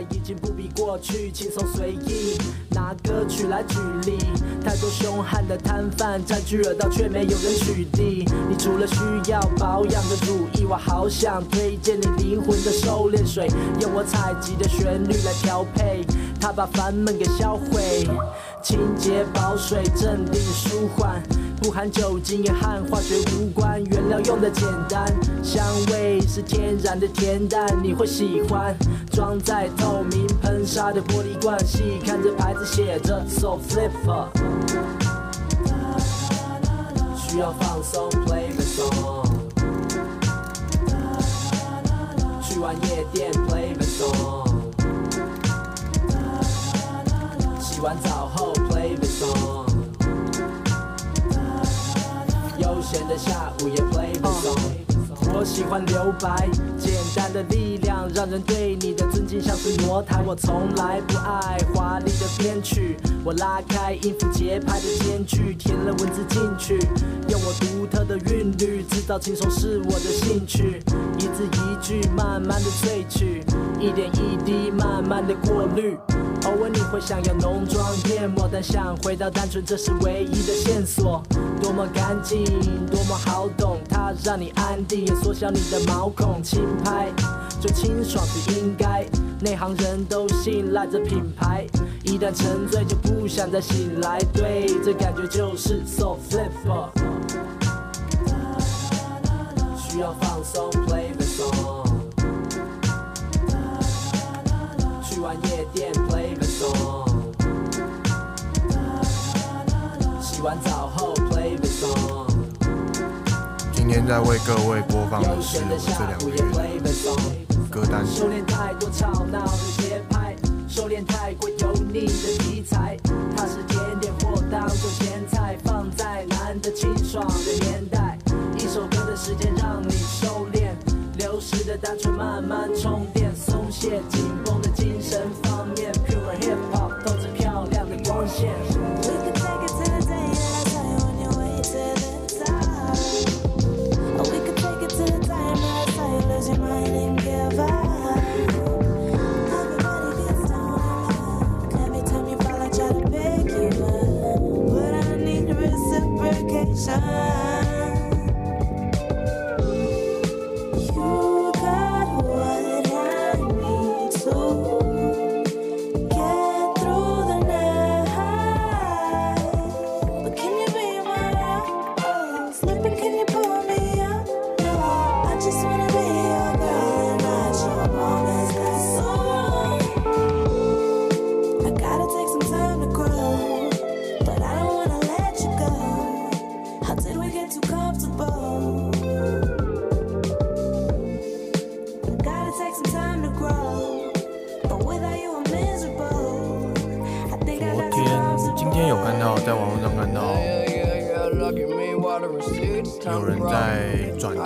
已经不比过去轻松随意。拿歌曲来举例，太多凶悍的摊贩占据了道，却没有人取缔。你除了需要保养的乳液，我好想推荐你灵魂的收敛水，用我采集的旋律来调配，它把烦闷给销毁。清洁保水，镇定舒缓，不含酒精也和化学无关，原料用的简单，香味是天然的甜淡，你会喜欢。装在透明喷砂的玻璃罐，细看这牌子写着 So Flipper。需要放松，Play the song。去完夜店，Play the song。洗完澡后，Play the song。悠闲的下午也 Play the song。我喜欢留白，简单的力量让人对你的尊敬像是魔台。我从来不爱华丽的编曲，我拉开音符节拍的间距，填了文字进去，用我独特的韵律制造轻松是我的兴趣。一字一句慢慢的萃取，一点一滴慢慢的过滤。偶尔你会想要浓妆艳抹，但想回到单纯，这是唯一的线索。多么干净，多么好懂，它让你安定，也缩小你的毛孔。轻拍就清爽是应该，内行人都信赖着品牌，一旦沉醉就不想再醒来。对，这感觉就是 so flipper。需要放松，play the song。去完夜店，play the song。洗完澡后，play the song。今天在为各位播放的是我闲的下这两个午也月 play the song。的歌单。收敛太多吵闹的节拍，收敛太过油腻的题材。它是甜点或当做咸菜，放在难得清爽的年代。一首歌的时间让你收敛，流失的单纯慢慢充电，松懈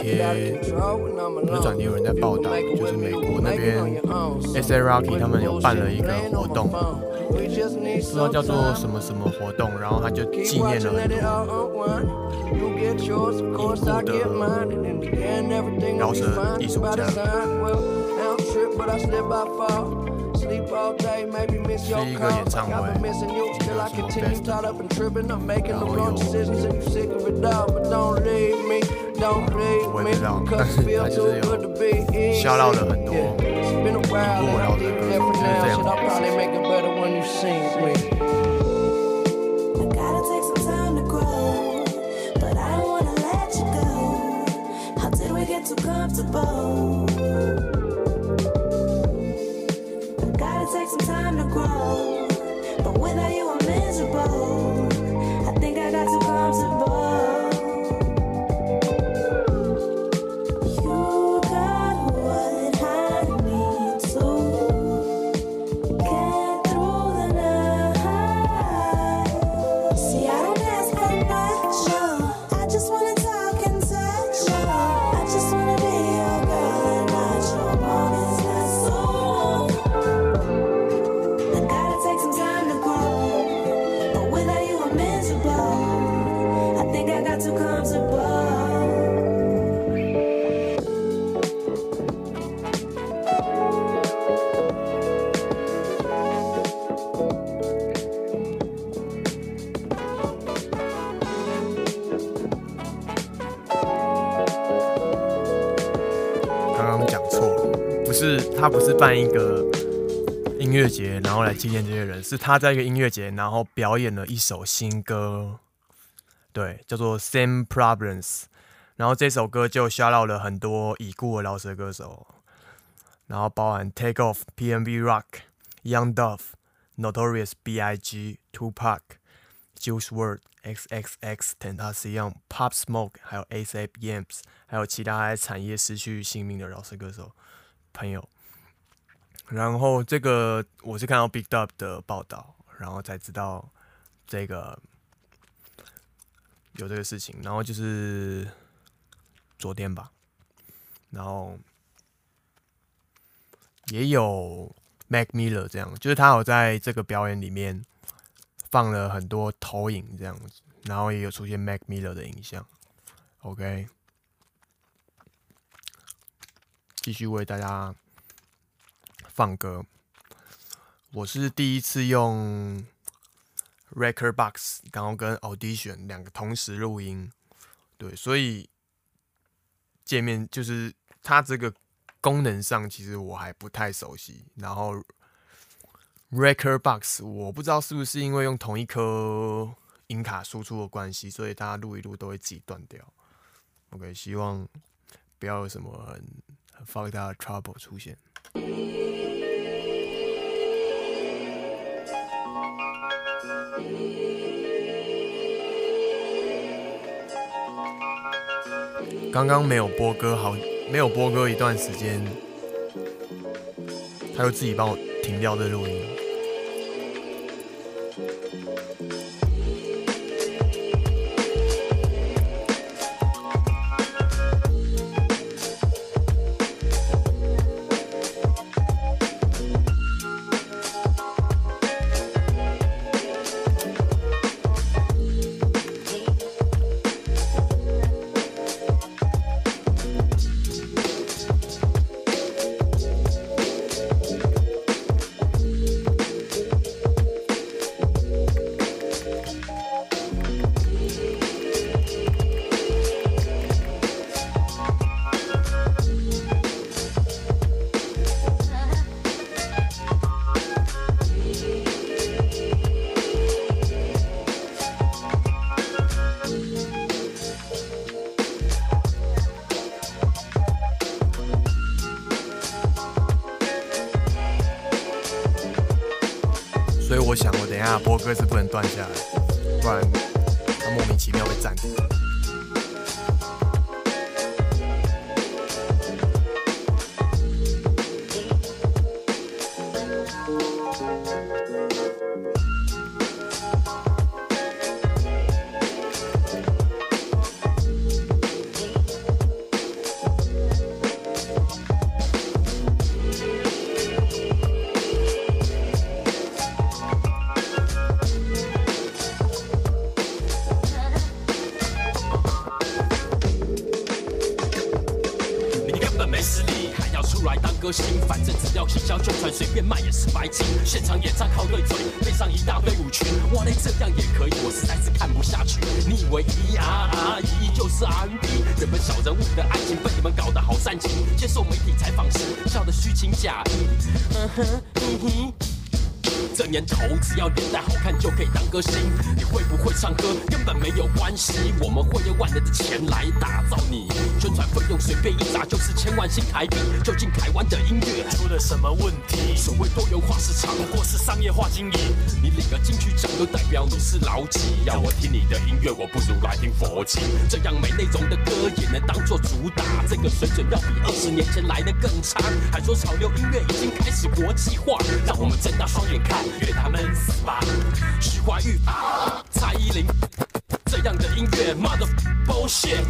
在转贴，不是转贴，有人在报道，就是美国那边 S A Rocky 他们有办了一个活动，不知道叫做什么什么活动，然后他就纪念了很多已故的饶舌艺术家。Sleep all day, maybe miss your 是一个演唱 call. 会 I've been missing you, 一个 still I 什么 continue best caught up and tripping. I'm making the 然后 wrong 有 decisions and you sick of it all, but don't leave me, don't leave 我 me, 也不知道，cause 但 it 是 feels 它就 too 是 good to 有 be easy. 笑到了很多 Yeah, it's been a while 不 and 无 I 聊的 did 歌 that for 就是 now. 这 Should 样 I probably make it better when you see me? I gotta grow, but without you 他不是办一个音乐节，然后来纪念这些人，是他在一个音乐节，然后表演了一首新歌，对，叫做《Same Problems》，然后这首歌就吓到了很多已故的饶舌歌手，然后包含 Take Off、PMB Rock、Young d o v e、Notorious B.I.G、Tupac、Juice World、XXX、Tentacion、Pop Smoke，还有 ASAP Yams，还有其他在产业失去性命的饶舌歌手朋友。然后这个我是看到 Big Dub 的报道，然后才知道这个有这个事情。然后就是昨天吧，然后也有 Mac Miller 这样，就是他有在这个表演里面放了很多投影这样子，然后也有出现 Mac Miller 的影像。OK，继续为大家放歌。我是第一次用 Record Box，然后跟 Audition 两个同时录音，对，所以界面就是它这个功能上，其实我还不太熟悉。然后 Record Box 我不知道是不是因为用同一颗音卡输出的关系，所以大家录一录都会自己断掉。OK，希望不要有什么很很 fuck 大的 trouble 出现。刚刚没有播歌，好，没有播歌一段时间，他就自己帮我停掉这录音。就传，随便卖也是白金。现场演唱靠对嘴，配上一大堆舞群，哇嘞这样也可以，我实在是看不下去。你以为咿呀啊咿就是 R&B？人本小人物的爱情被你们搞得好煽情，接受媒体采访时笑得虚情假意。嗯哼，嗯哼。年头，只要脸蛋好看就可以当歌星。你会不会唱歌根本没有关系，我们会用万能的钱来打造你。宣传费用随便一砸就是千万新台币。究竟台湾的音乐出了什么问题？所谓多元化市场，不过是商业化经营。你领个金曲奖都代表你是老几？要我听你的音乐，我不如来听佛经。这样没内容的歌也能当做主打，这个水准要比二十年前来的更差。还说潮流音乐已经开始国际化，让我们睁大双眼看，愿他们死吧。徐怀钰、蔡依林。这样的音乐，mother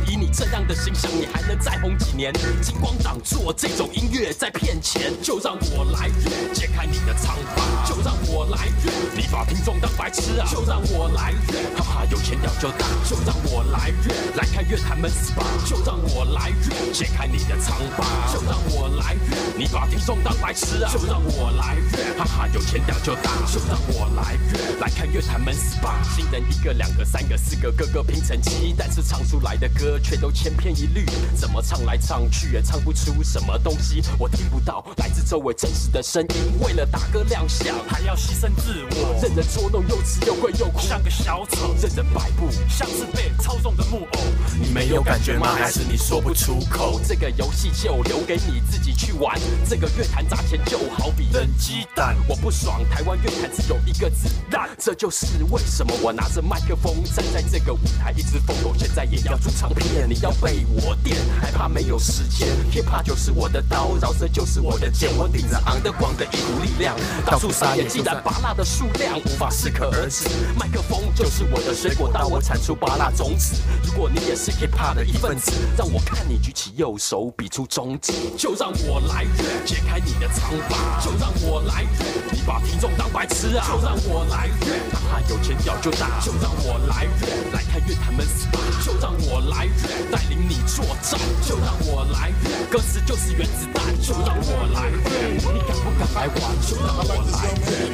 以你这样的形象，你还能再红几年？金光党做这种音乐在骗钱，就让我来越揭开你的疮疤，就让我来越你把听众当白痴啊！就让我来越哈哈，有钱屌就打，就让我来越来看乐坛闷死吧！就让我来越揭开你的疮疤，就让我来越你把听众当白痴啊！就让我来越哈哈，有钱屌就打，就让我来越来看乐坛闷死吧！新人一个、两个、三个、四个。个个拼成七，但是唱出来来的歌却都千篇一律，怎么唱来唱去也唱不出什么东西。我听不到来自周围真实的声音，为了打歌亮相，还要牺牲自我，任人捉弄，又吃又贵又苦，像个小丑，任人摆布，像是被操纵的木偶。你没有感觉吗？还是你说不出口？这个游戏就留给你自己去玩。这个乐坛砸钱就好比扔鸡蛋，我不爽，台湾乐坛只有一个子弹，这就是为什么我拿着麦克风站在这。个舞台一直疯狗，现在也要要出唱片。你要被我电，害怕没有时间。hiphop 就是我的刀，饶舌就是我的剑。我顶着昂的光的一股力量，到处撒野。既然拔蜡的数量无法适可而止，麦克风就是我的水果刀，我产出拔蜡种子。如果你也是 hiphop 的一份子，让我看你举起右手比出中指，就让我来解开你的疮疤，就让我来你把听众当白痴啊，就让我来哪怕，有钱屌就打，就让我来来看乐坛闷死吧，就让我来带领你作战，就让我来，歌词就是原子弹，就让我来，你敢不敢来。玩？就让我来，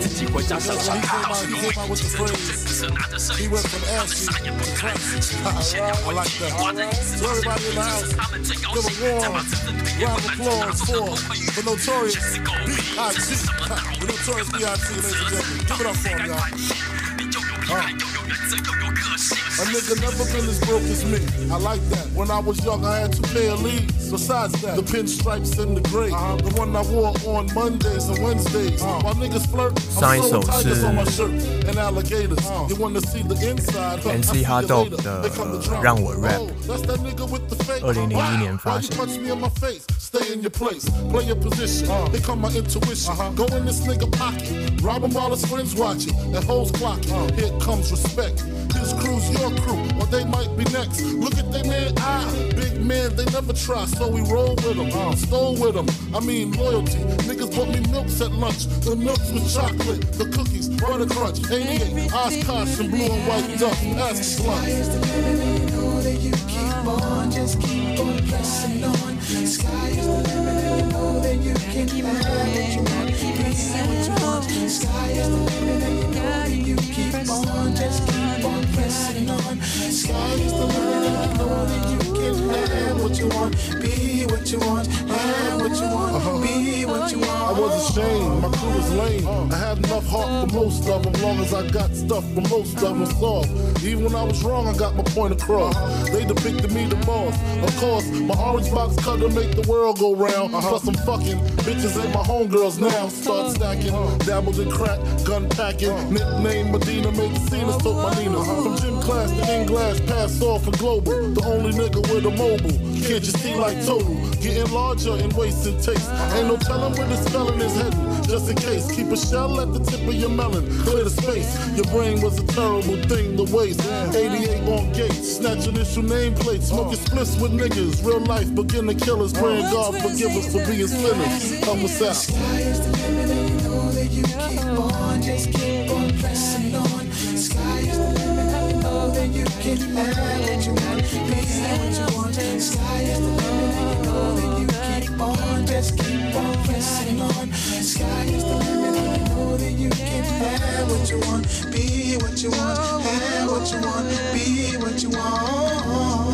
自己回家上场看到是因为你精神就只是拿着摄影机，他们啥也不看，先要问题，挂着椅子发现你就是他们最高兴，再把真正推荐困难就拿出的头盔与全是狗屁，这是什么道理？这是什么道理？谁敢关心？A nigga never been as broke as me. I like that. When I was young, I had two pair of leads. Besides that, the pinstripes and the gray. The one I wore on Mondays and Wednesdays. While niggas flirt, I'm 上一首 sewing tigers 是 on my shirt and alligators. You wanna see the inside? huh? I MC see you Hot Dog later. 的 They come to drown. 让我 rap Oh, That's that nigga with the fake. Or the Union Why you punch me in my face? Stay in your place. Play your position. Uh, Here come my intuition. Uh-huh. Go in this nigga pocket. Rob him while his friends watching. That And hoes clock. Uh, Here comes respect. This crew's your crew, or they might be next. Look at they man eye. Big man, they never try. So we roll with them. Uh, stole with them. I mean loyalty. Niggas bought me milks at lunch. The milks with chocolate. The cookies, butter crunch. 88, Oshkosh, and blue and white duck. Ask slut on, just keep on pressing on. Sky is the limit, and you know that you can have what you want, be what. Sky is the limit, and you know that you keep on, just keep on sluts. Uh-huh. I was ashamed, my crew was lame. I had enough heart for most of them, long as I got stuff for most of them soft. Even when I was wrong, I got my point across. They depicted me the boss. Of course, my orange box cutter make the world go round. Uh-huh. Plus, I'm fucking bitches ain't my homegirls now. Start uh-huh. stacking, dabbled in crack, gun packing. Nickname Medina, made the scene, took my Nina. From gym class to in glass, pass off for global. The only nigga with a mobile. Can't you see like total? Getting larger in waist and taste. Ain't no telling where this felon is heading. Just in case, keep a shell at the tip of your melon. Clear the space. Your brain was a terrible thing to waste. 88 on gates, snatch initial nameplates. Smoking splits with niggas. Real life, beginner killers. Praying God forgive us for being sinners. Help us out. you what you want sky is the limit and you know that you keep on Just keep on pressing on sky is the limit and you know that you can have what you want Be what you want, have what you want Be what you want.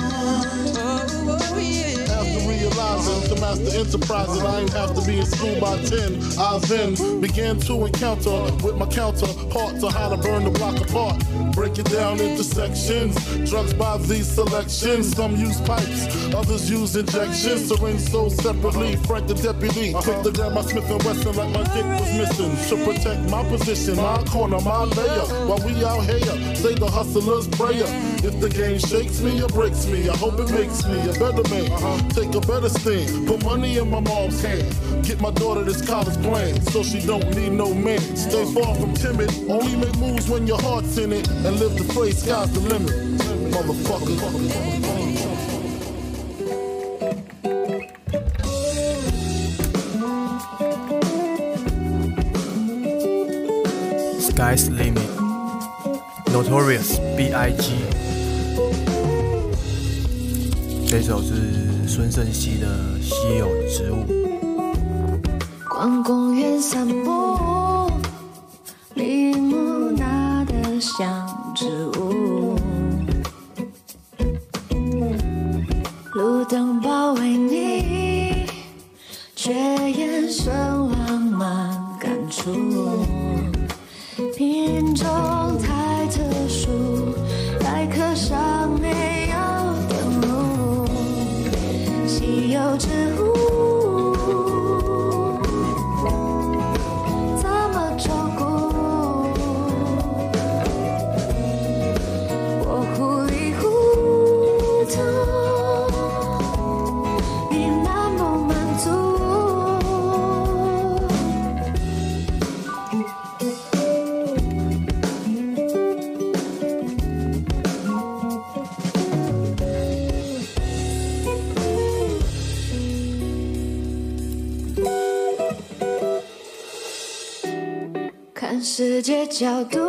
To master enterprises, I ain't have to be in school by 10. I then began to encounter with my counterpart to how to burn the block apart. Break it down into sections. Drugs by these selections. Some use pipes, others use injections. Syringe sold separately. Frank the deputy. Quick to grab my Smith and Wesson like my dick was missing. To protect my position, my corner, my layer. While we out here, say the hustler's prayer. If the game shakes me or breaks me, I hope it makes me a better man. Uh-huh. Take a better stand. Put money in my mom's hand. Get my daughter this college plan so she don't need no man. Stay far from timid. Only make moves when your heart's in it. And live the phrase, sky's the limit. Motherfucker. Sky's Limit Notorious B.I.G. 这首是孙盛熙的《稀有植物》。逛公园散步，你木纳的像植物，角度，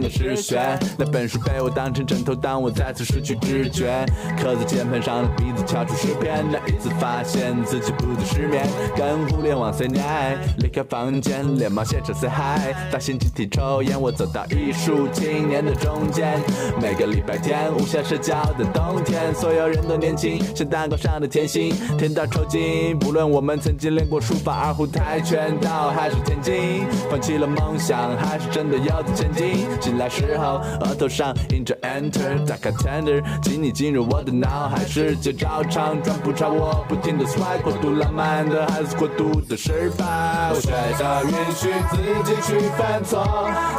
的诗选，那本书被我当成枕头，当我再次失去知觉。刻在键盘上的笔字敲出诗篇，那一次发现自己不再失眠，跟互联网 say night，离开房间，连忙现场 say hi，大型集体抽烟，我走到艺术青年的中间。每个礼拜天，无暇社交的冬天，所有人都年轻，像蛋糕上的甜心，甜到抽筋。不论我们曾经练过书法、二胡、跆拳道还是田径，放弃了梦想，还是真的要走前进。进来时候，额头上印着 Enter，打开 Tender，请你进入我的脑海，世界照常转不超我不停的 swag，过度浪漫的还是过度的失败。我学着允许自己去犯错，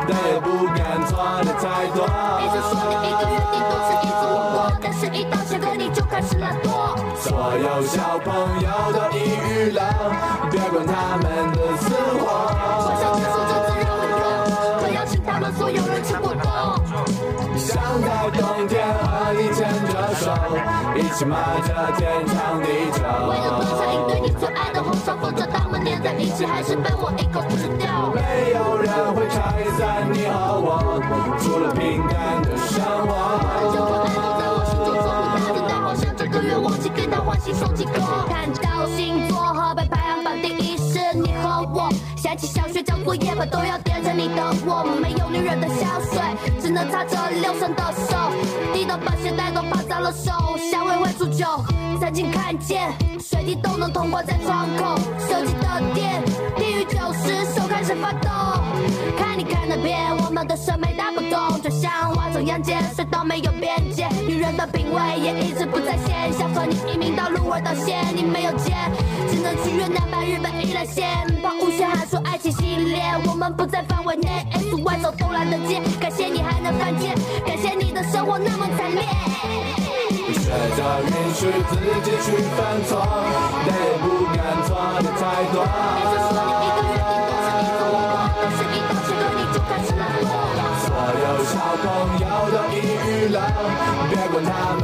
但也不敢错的太多。一直说你一个约定都是一直问我，但是一到这个你就开始懒惰。所有小朋友都抑郁了，别管他们的死活。想在冬天和你牵着手，一起骂着天长地久。为了多下一对你最爱的红烧凤爪，他们粘在一起，还是被我一口吃掉。没有人会拆散你和我，除了平淡的生活。这份爱都在我心中做不大的大梦想，这个愿望寄给他欢喜手机歌。看到星座和被排行榜夜晚都要点着你的我，没有女人的香水，只能擦着六神的手，低的把鞋带都怕脏了手，香味会出酒。曾经看见水滴都能通过在窗口，手机的电低于九十，手开始发抖。看你看那边，我们的审美大不同，就像挖中央间，水到没有边界。女人的品味也一直不在线，想和你移民到鹿儿岛县，你没有们不在范围内 S Y 走都懒的街。感谢你还能犯贱，感谢你的生活那么惨烈。学着允许自己去犯错，但也不敢错的太多。别再说你一个人，你都是一个我，我都是一道吃对你就开始懒惰。所有小朋友都抑郁了，别管他们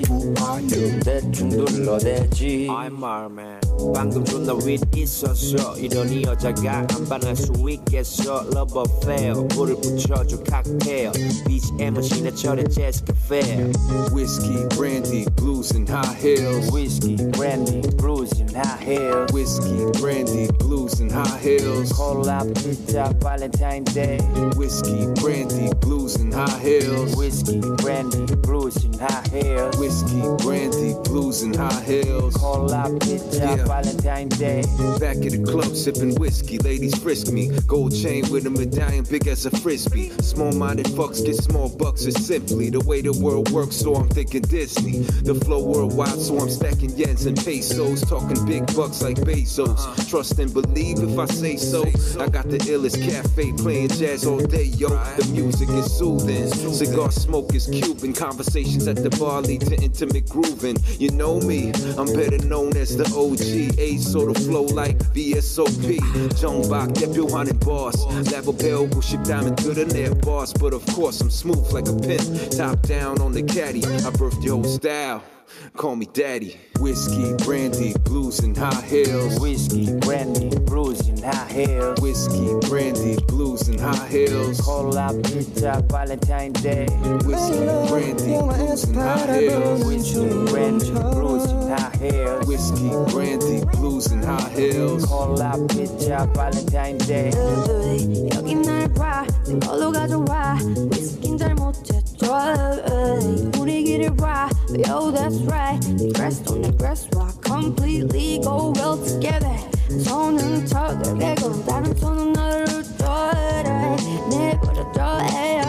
대충 둘러대지 I'm 말man 방금 존나 윗 있었어 이런 이 여자가 안 반할 수 있겠어 Love affair 물을 붙여줘 칵테일 BGM은 신해철의 재즈 카페 Whiskey, brandy, blues, and high heels. Whiskey, brandy, blues and high heels Whiskey, brandy, blues, and high heels. 콜라 피자 발렌타인 데이 Whiskey, brandy, blues, and high heels. Whiskey, brandy, blues and high heels Whiskey, whiskey, brandy, blues, and high heels. Call yeah. Valentine's Day. Back at the club, sipping whiskey, ladies frisk me. Gold chain with a medallion, big as a frisbee. Small minded fucks get small bucks, it's simply the way the world works, so I'm thinking Disney. The flow worldwide, so I'm stacking yens and pesos. Talking big bucks like Bezos. Uh-huh. Trust and believe if I say so. I got the illest cafe playing jazz all day, yo. The music is soothing. Cigar smoke is Cuban. Conversations at the bar lead to intimate grooving. You know me, I'm better known as the OG. A sorta flow like VSOP. SOP. John Bach, you your boss. Level bell, go ship diamond to the net boss. But of course, I'm smooth like a pin. Top down on the caddy, I birthed your style. Call me daddy. Whiskey, brandy, blues, and high heels. Whiskey, brandy, blues and high heels Whiskey, brandy, blues, and high heels. 콜라 피자 발렌타인 데이 Whiskey, brandy, blues, and high heels. Whiskey, brandy, blues and high heels Whiskey, brandy, blues, and high heels. 콜라 피자 발렌타인 데이 으이, 여기 날봐 걸로 가져와 위스킨 잘못했죠 으이, 분위기를 봐 Yo that's right Dressed on the grass rock Completely go well together 손은 턱을 대고 다른 손은 너를 떠래 내버려둬 에이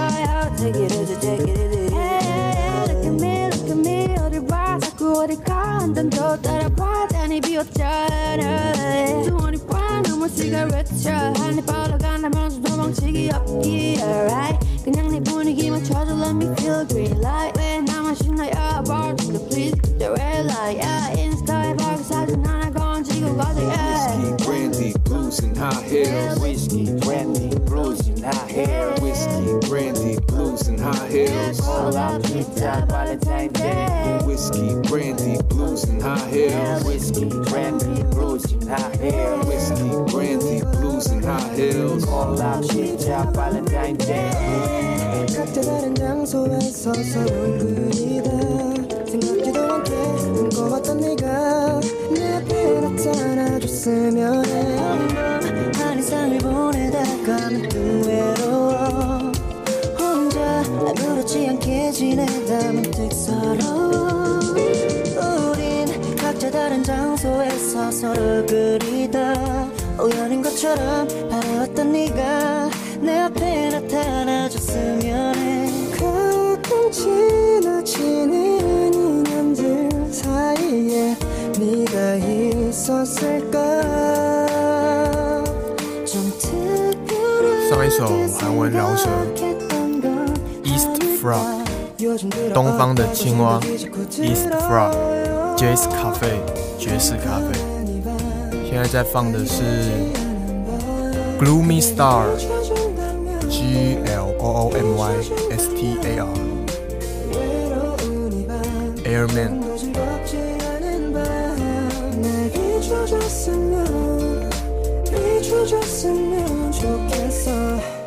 Take it easy take it easy Hey look at me look at me 어딜 봐 자꾸 어딜 가 한단 더 따라봐 잔이 비었잖아 주원이 꽝 넘을 시가레트 한입 빨아간다 콜라 피자 발렌타인 데이 Whiskey, brandy, blues, and high heels. Whiskey, brandy, blues and high heels Whiskey, brandy, blues, and high heels. 콜라 피자 발렌타인 데이 각자 다른 장소에 서서 얼굴이다 생각지도 않게 꿈꿔봤던 네가 내 앞에 나타나줬으면 해 지내다 문득 서러워 우린 각자 다른 장소에서 서로 그리다 우연인 것처럼 바래왔던 네가 내 앞에 나타나줬으면 해 가끔 지나치는 인연들 사이에 네가 있었을까 좀 특별하게 上一首韩文饶舌 생각했던 건 East Frog， 요즘 들어 东方的青蛙 어떤 East Frog Jazz Cafe 爵士咖啡。现在在放的是 Gloomy Star G L O O M Y S T A R Airman。 즐겁지 않은 밤날 비춰줬으면 비춰줬으면 좋겠어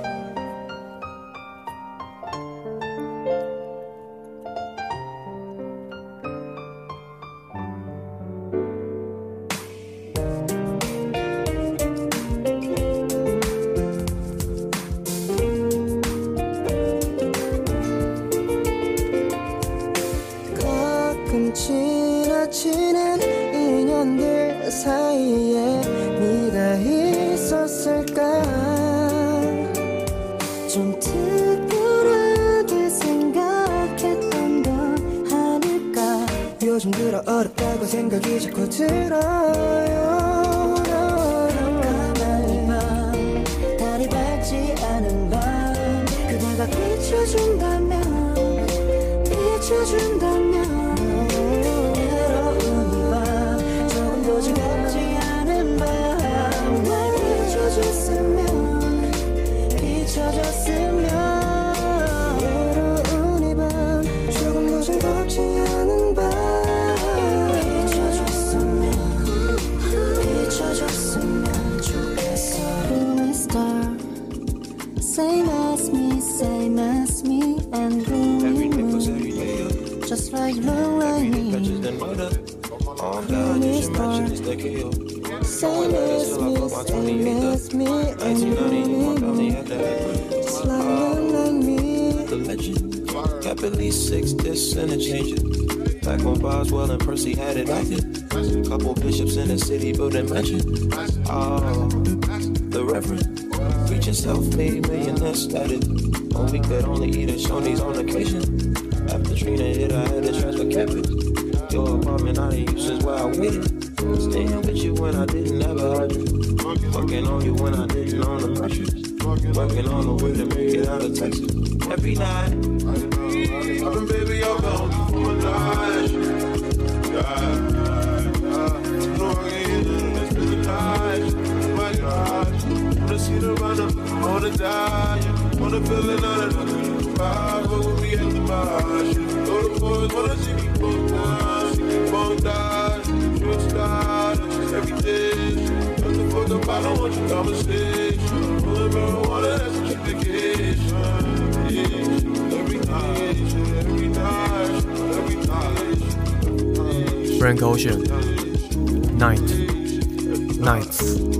as me and like blue me the legend. Got six discs and a changer. Back when Boswell and Percy had it acted. Couple bishops in the city building mansion. Oh, the Reverend. Preaching self-made millionaire status. When we could only eat at Shoney's on occasion. After Trina hit, I had to transfer campus. Your apartment I didn't use since where I waited. Staying with you when I didn't have a hydrant. Fucking on you when I didn't own a mattress. Working on the way to make it out of Texas. Every night. I've been baby, I'll go for my life. Yeah. No, I to the life. My God, wanna see the runner, wanna die. Wanna feel another we'll be at the bar. All the boys wanna see I don't want your conversation. Pulling marijuana, that's a vacation. Yeah, every night, every night, every night. Frank Ocean Night Nights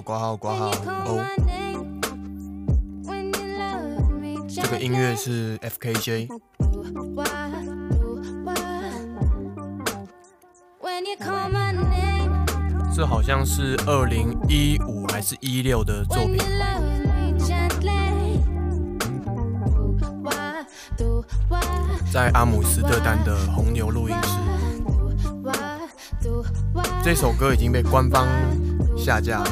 挂号挂号哦，这个音乐是 F K J，这好像是二零一五还是一六的作品，在阿姆斯特丹的红牛录音室，这首歌已经被官方下架。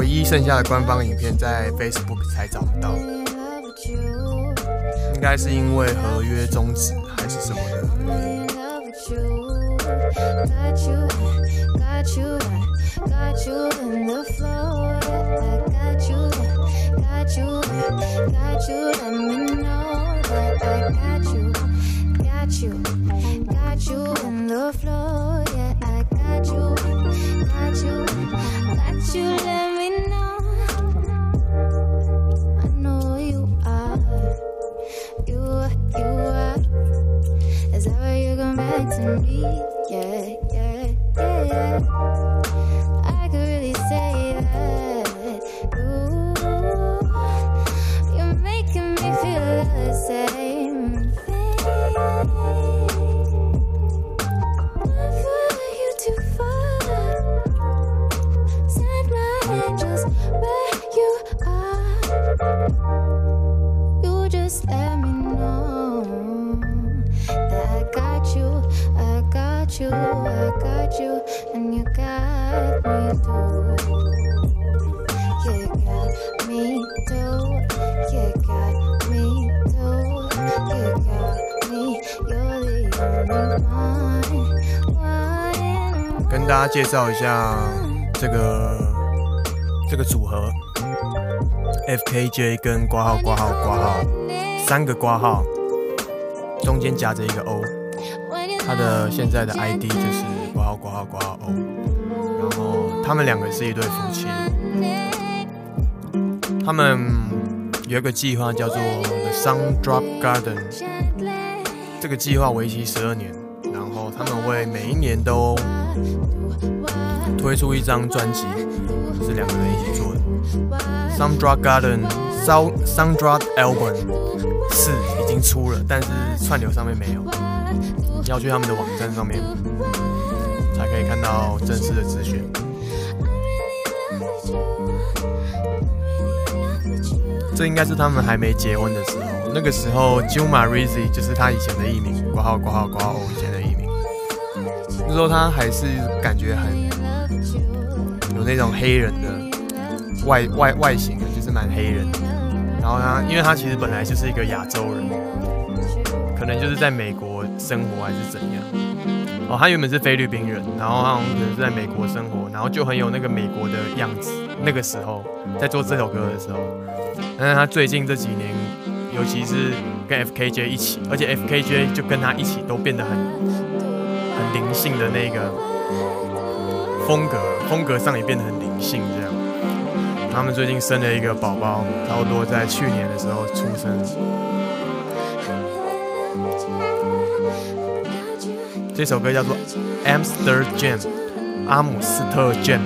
唯一剩下的官方影片在 Facebook 才找不到.应该是因为合约终止还是什么的原因。介绍一下这个这个组合，FKJ 跟挂号挂号挂号三个挂号，中间夹着一个 O，他的现在的 ID 就是挂号挂号挂号 O，然后他们两个是一对夫妻，他们有一个计划叫做 The Sun Drop Garden，这个计划为期十二年，然后他们会每一年都推出一张专辑，是两个人一起做的。，Sandra Garden Sound Some Drop Album 是已经出了，但是串流上面没有，要去他们的网站上面才可以看到正式的资讯。这应该是他们还没结婚的时候，那个时候 Juma Rizzi 就是他以前的艺名，挂号挂号挂号以前的艺名。那时候他还是感觉很有那种黑人的外外外形的，就是蛮黑人。然后他，因为他其实本来就是一个亚洲人，可能就是在美国生活还是怎样。哦，他原本是菲律宾人，然后他可能是在美国生活，然后就很有那个美国的样子。那个时候在做这首歌的时候，但是他最近这几年，尤其是跟 FKJ 一起，而且 FKJ 就跟他一起都变得很很灵性的那个风格，风格上也变得很灵性这样。他们最近生了一个宝宝，差不多在去年的时候出生。这首歌叫做《Amsterdam》，阿姆斯特 Jam。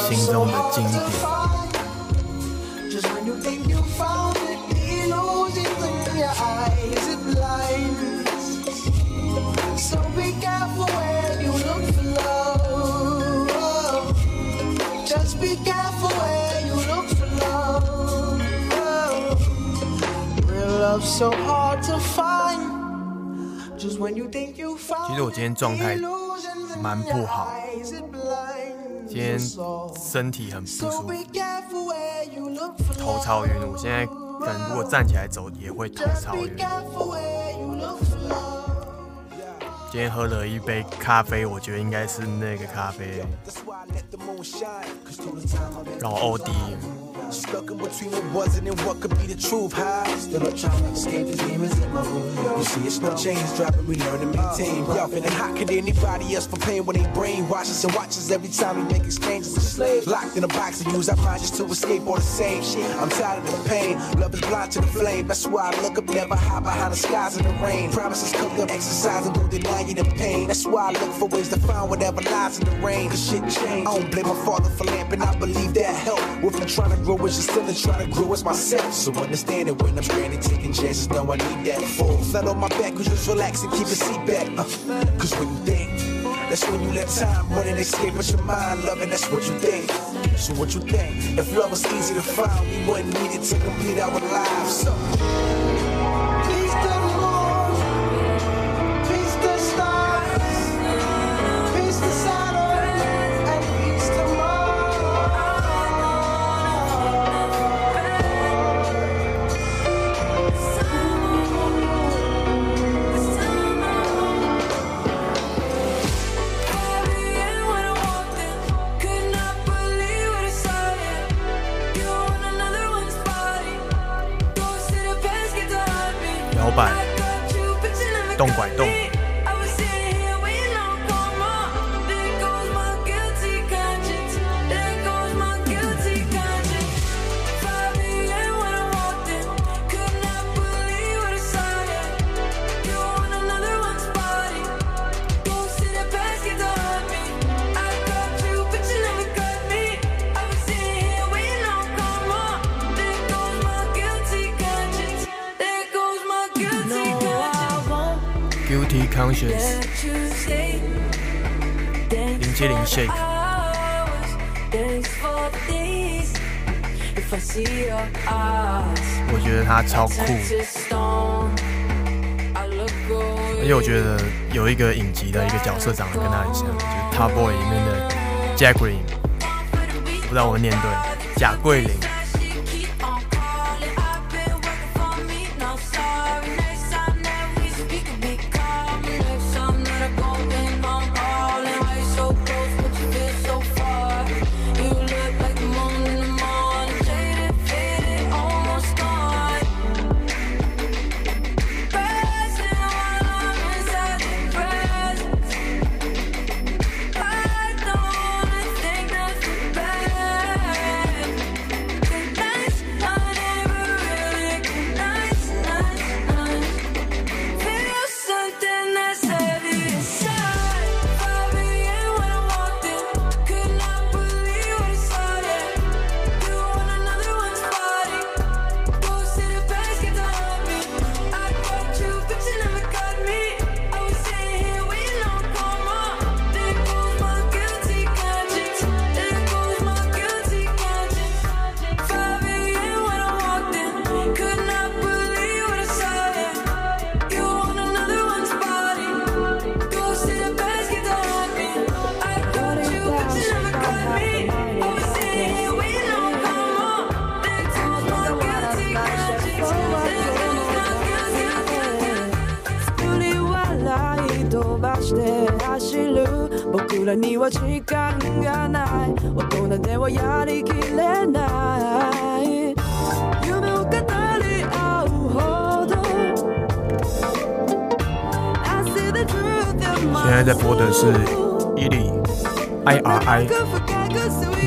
心中的经典。其实我今天状态蛮不好，今天身体很不舒服，头超晕。我现在可能如果站起来走也会头超晕。今天喝了一杯咖啡，我觉得应该是那个咖啡，然后 OD。Stuck in between what wasn't and what could be the truth. High, still up trying to escape these demons in my room. You see, it's no chains dropping, we learn to maintain. Y'all feeling hot, could anybody else for pain when they brainwash us and watch us every time we make exchanges of slaves? Locked in a box and use our minds just to escape all the same shit. I'm tired of the pain, love is blind to the flame. That's why I look up, never hide behind the skies in the rain. Promises cooked up, exercise and go you the pain. That's why I look for ways to find whatever lies in the rain. Cause shit changed. I don't blame my father for lamping, I believe that helped. With me trying to as just still and try to grow as myself. So understand it when I'm stranded, taking chances, know I need that full. Flat on my back, cause just relax and keep a seat back. Uh, cause when you think, that's when you let time run and escape with your mind, loving, that's what you think. So what you think? If love was easy to find, we wouldn't need it to complete our lives. So 觉得他超酷，而且我觉得有一个影集的一个角色长得跟他很像，就是《Top Boy》里面的 Jack Green，不知道我念对，贾桂林。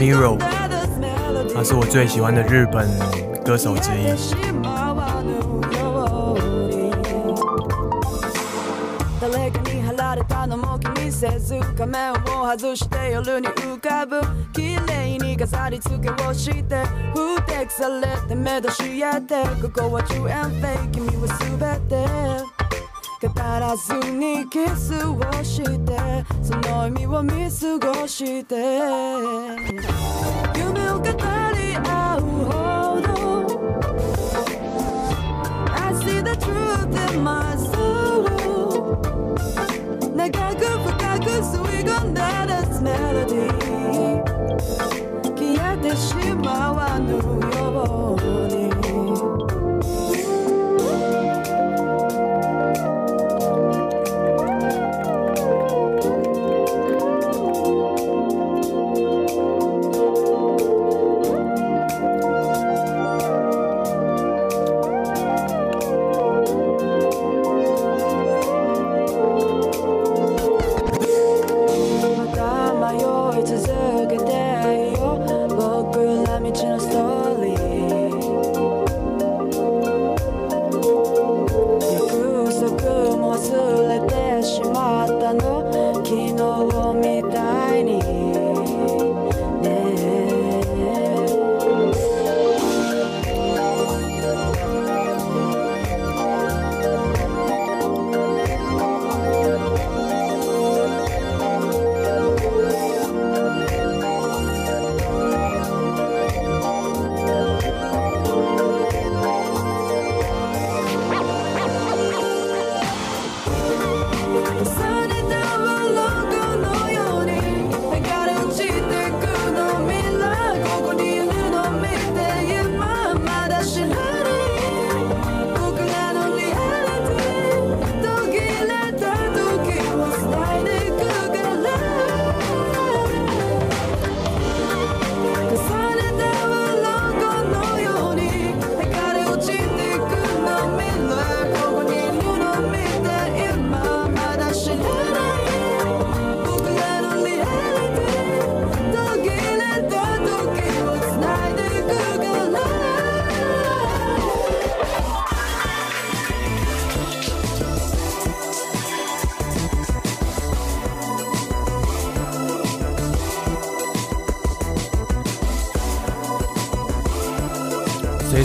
Hero，他是我最喜欢的日本歌手之一。語らずにキスをしてその意味を見過ごして。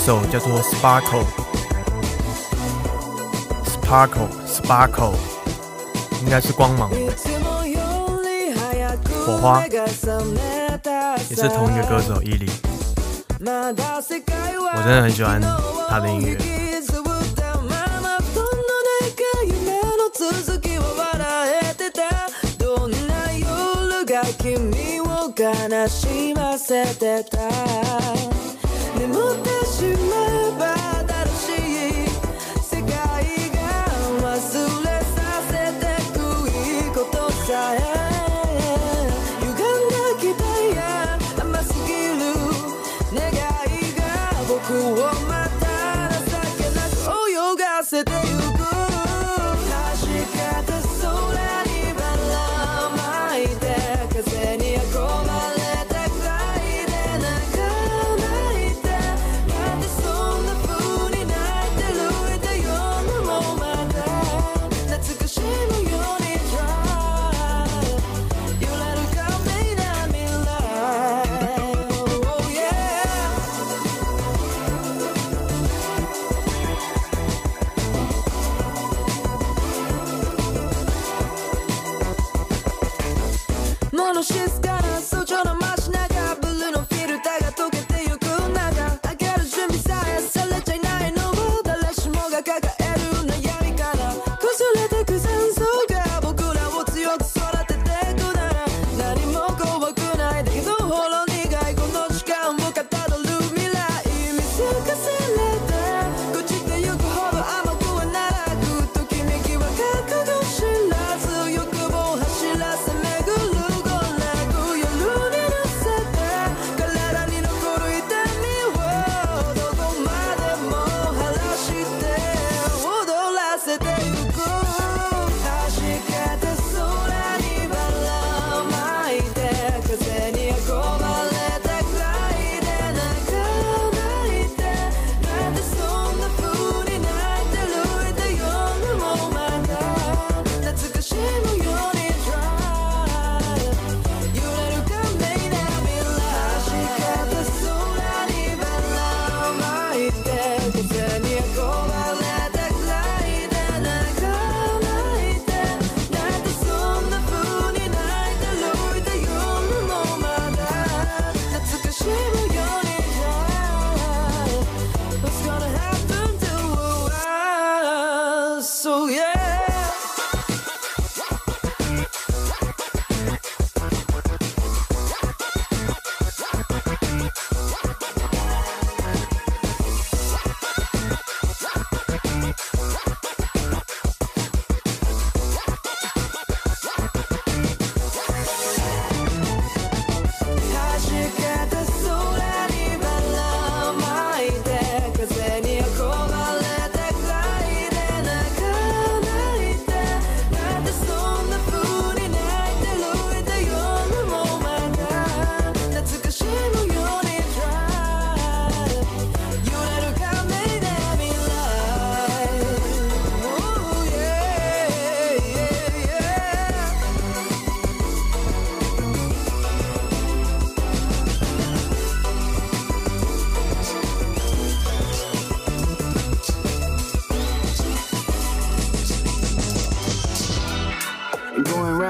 首叫做 Sparkle，Sparkle，Sparkle，应该是光芒，火花，也是同一个歌手伊犁。我真的很喜欢他的音乐。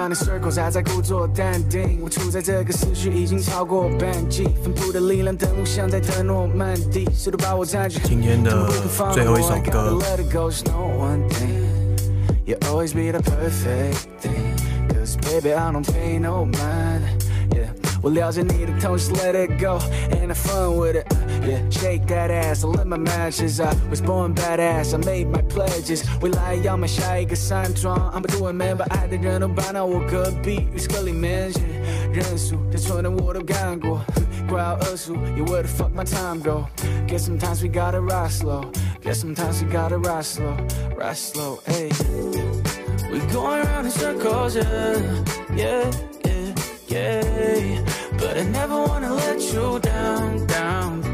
In circles，还在故作淡定。我处在这个思绪已经超过半季，分布的力量等物像在特诺曼底，试图把我占据。今天的最后一首歌 Let it go, just know one thing. You always be the perfect thing. Cause baby, I don't pay no mind. Yeah. 我了解你的 let it go and have fun with it. Yeah, shake that ass, I lit my matches. I was born badass, I made my pledges. 未来要买下一个山庄，I'm doing man，把爱的人都搬到我隔壁浴室里面。Yeah, 认输，太蠢的我都干过，快要二十五，Yeah, where the fuck my time go? Guess sometimes we gotta ride slow. Guess sometimes we gotta ride slow, ride slow. Hey, we going around in circles, yeah, yeah, yeah, yeah. But I never wanna let you down, down, down,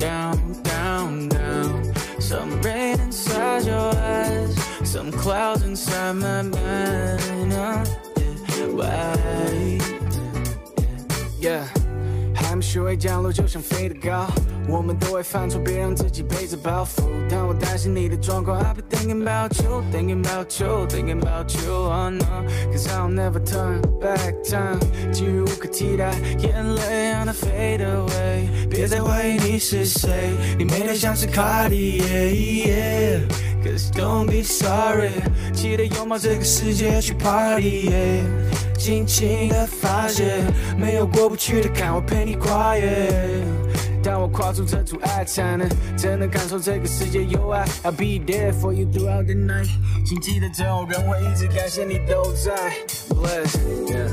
Inside your eyes, some clouds inside my mind. Why? Yeah. 学会降落就想飞得高，我们都会犯错，别让自己背着包袱。但我担心你的状况，I've been thinking about you, thinking about you, thinking about you, oh no, cause I'll never turn back time，机遇无可替代，眼泪让它 fade away。别再怀疑你是谁，你美得像是卡地耶。Cause don't be sorry，记得拥抱这个世界去 party，尽情的发泄，没有过不去的坎，我陪你跨越。当我跨出这阻碍，才能真的感受这个世界有爱。I'll be there for you throughout the night，请记得总有人会一直感谢你都在。Bless, yeah.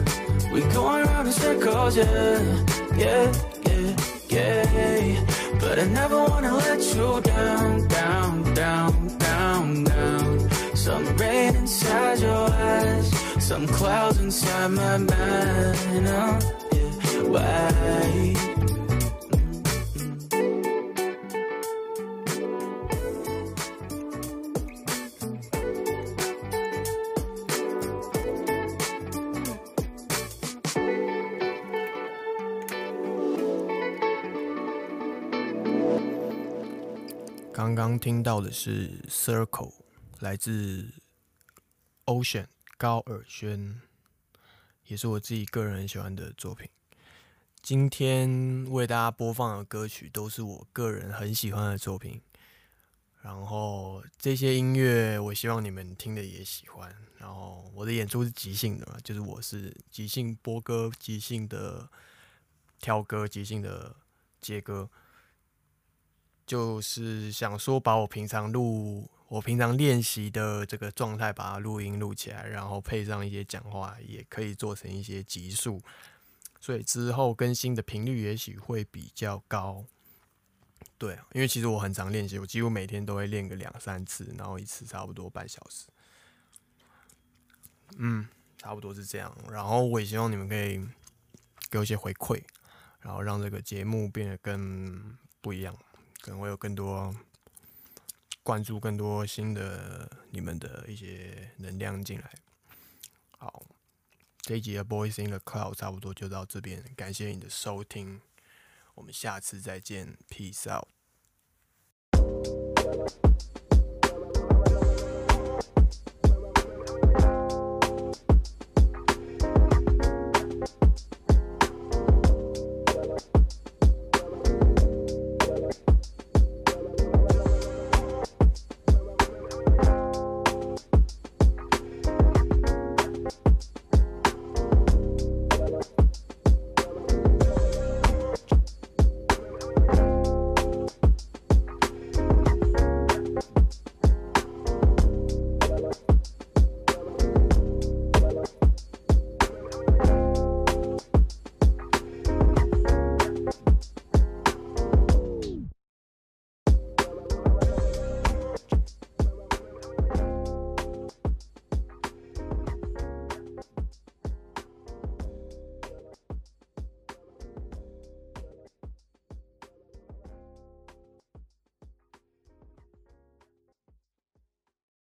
We going around in circles, yeah, yeah, yeah, yeah. But I never wanna let you down, down, down, down, down. Some rain inside your eyes, some clouds inside my mind. Oh, yeah. Why? 听到的是《Circle》，来自 Ocean 高尔轩，也是我自己个人很喜欢的作品。今天为大家播放的歌曲都是我个人很喜欢的作品，然后这些音乐我希望你们听的也喜欢。然后我的演出是即兴的嘛，就是我是即兴播歌、即兴的挑歌、即兴的接歌。就是想说，把我平常录、我平常练习的这个状态，把它录音录起来，然后配上一些讲话，也可以做成一些集数，所以之后更新的频率也许会比较高。对，因为其实我很常练习，我几乎每天都会练个两三次，然后一次差不多半小时。嗯，差不多是这样。然后我也希望你们可以给我一些回馈，然后让这个节目变得更不一样。可能会有更多关注，更多新的你们的一些能量进来。好，这一集的 Boys in the Cloud 差不多就到这边，感谢你的收听，我们下次再见，Peace out。